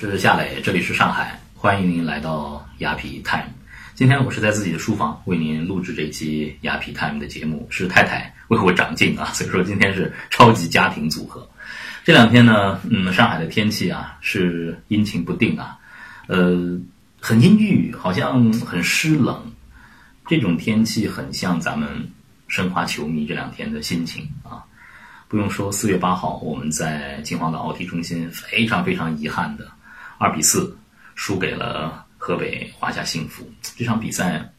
是夏磊，这里是上海，欢迎您来到雅痞 Time。今天我是在自己的书房为您录制这期雅痞 Time 的节目，是太太为我长进啊，所以说今天是超级家庭组合。这两天呢，嗯，上海的天气啊是阴晴不定啊，呃，很阴郁，好像很湿冷。这种天气很像咱们申花球迷这两天的心情啊。不用说，四月八号我们在金皇岛奥体中心非常非常遗憾的。二比四输给了河北华夏幸福。这场比赛，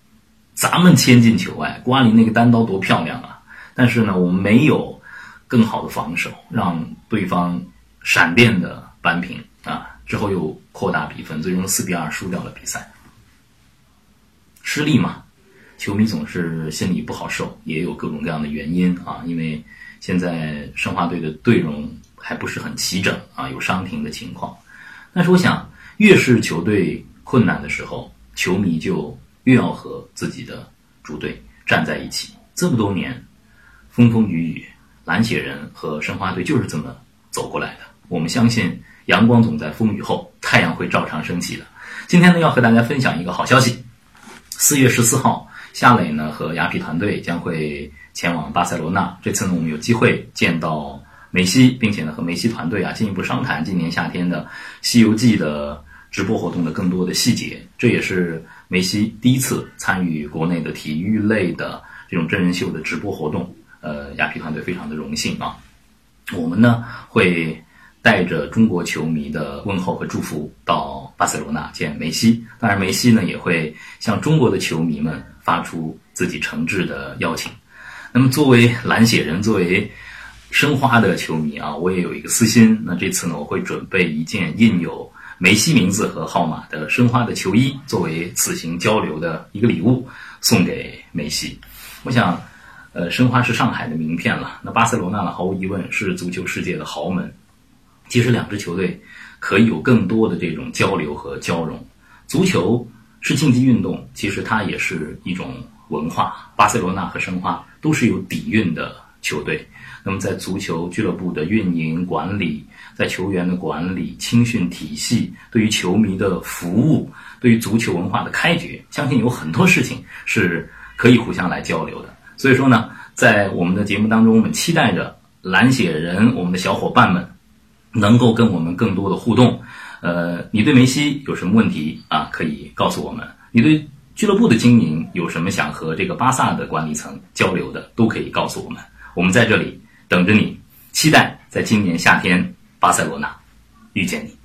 咱们千进球外，郭阿林那个单刀多漂亮啊！但是呢，我们没有更好的防守，让对方闪电的扳平啊！之后又扩大比分，最终四比二输掉了比赛。失利嘛，球迷总是心里不好受，也有各种各样的原因啊。因为现在申花队的队容还不是很齐整啊，有伤停的情况。但是我想，越是球队困难的时候，球迷就越要和自己的主队站在一起。这么多年，风风雨雨，蓝血人和申花队就是这么走过来的。我们相信，阳光总在风雨后，太阳会照常升起的。今天呢，要和大家分享一个好消息：四月十四号，夏磊呢和雅痞团队将会前往巴塞罗那。这次呢，我们有机会见到。梅西，并且呢和梅西团队啊进一步商谈今年夏天的《西游记》的直播活动的更多的细节。这也是梅西第一次参与国内的体育类的这种真人秀的直播活动。呃，亚皮团队非常的荣幸啊。我们呢会带着中国球迷的问候和祝福到巴塞罗那见梅西。当然，梅西呢也会向中国的球迷们发出自己诚挚的邀请。那么，作为蓝血人，作为申花的球迷啊，我也有一个私心。那这次呢，我会准备一件印有梅西名字和号码的申花的球衣，作为此行交流的一个礼物，送给梅西。我想，呃，申花是上海的名片了。那巴塞罗那呢，毫无疑问是足球世界的豪门。其实两支球队可以有更多的这种交流和交融。足球是竞技运动，其实它也是一种文化。巴塞罗那和申花都是有底蕴的球队。那么，在足球俱乐部的运营管理，在球员的管理、青训体系，对于球迷的服务，对于足球文化的开掘，相信有很多事情是可以互相来交流的。所以说呢，在我们的节目当中，我们期待着蓝血人我们的小伙伴们能够跟我们更多的互动。呃，你对梅西有什么问题啊？可以告诉我们。你对俱乐部的经营有什么想和这个巴萨的管理层交流的，都可以告诉我们。我们在这里。等着你，期待在今年夏天巴塞罗那遇见你。